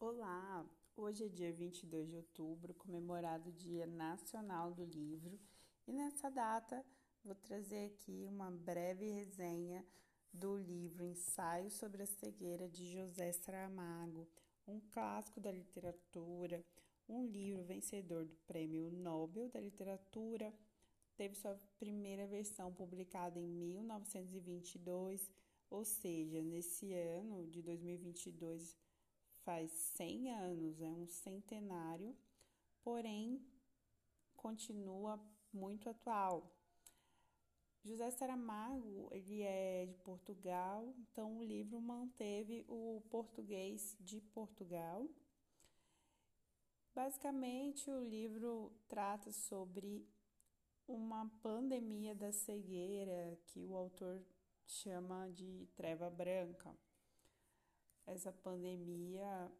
Olá! Hoje é dia 22 de outubro, comemorado o Dia Nacional do Livro, e nessa data vou trazer aqui uma breve resenha do livro Ensaio sobre a Cegueira de José Saramago, um clássico da literatura, um livro vencedor do Prêmio Nobel da Literatura. Teve sua primeira versão publicada em 1922, ou seja, nesse ano de 2022 faz 100 anos, é um centenário, porém continua muito atual. José Saramago, ele é de Portugal, então o livro manteve o português de Portugal. Basicamente, o livro trata sobre uma pandemia da cegueira que o autor chama de treva branca essa pandemia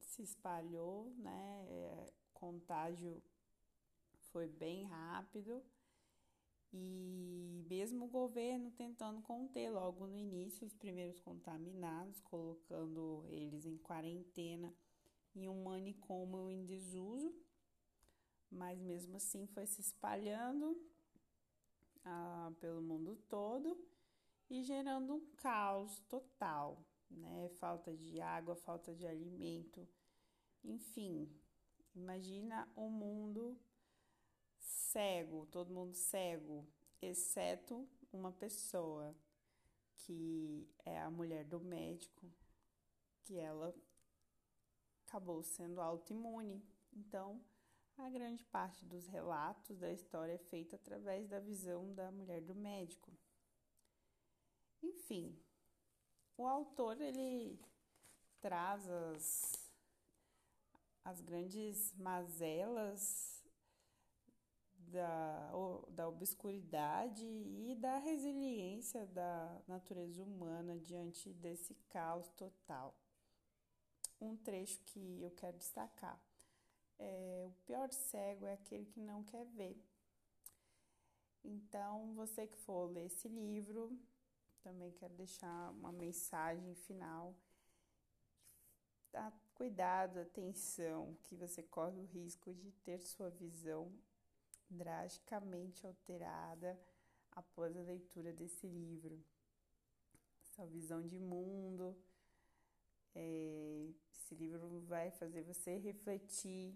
se espalhou, né? É, contágio foi bem rápido e mesmo o governo tentando conter logo no início os primeiros contaminados, colocando eles em quarentena em um manicômio em desuso, mas mesmo assim foi se espalhando ah, pelo mundo todo e gerando um caos total né? Falta de água, falta de alimento, enfim. Imagina um mundo cego, todo mundo cego, exceto uma pessoa que é a mulher do médico, que ela acabou sendo autoimune. Então, a grande parte dos relatos da história é feita através da visão da mulher do médico. Enfim, o autor ele traz as, as grandes mazelas da, da obscuridade e da resiliência da natureza humana diante desse caos total. Um trecho que eu quero destacar é o pior cego é aquele que não quer ver. Então, você que for ler esse livro, também quero deixar uma mensagem final. Cuidado, atenção, que você corre o risco de ter sua visão drasticamente alterada após a leitura desse livro. Sua visão de mundo. É, esse livro vai fazer você refletir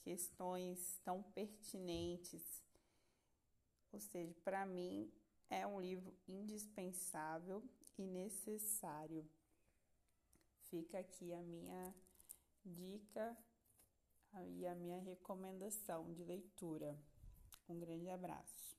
questões tão pertinentes. Ou seja, para mim, é um livro indispensável e necessário. Fica aqui a minha dica e a minha recomendação de leitura. Um grande abraço.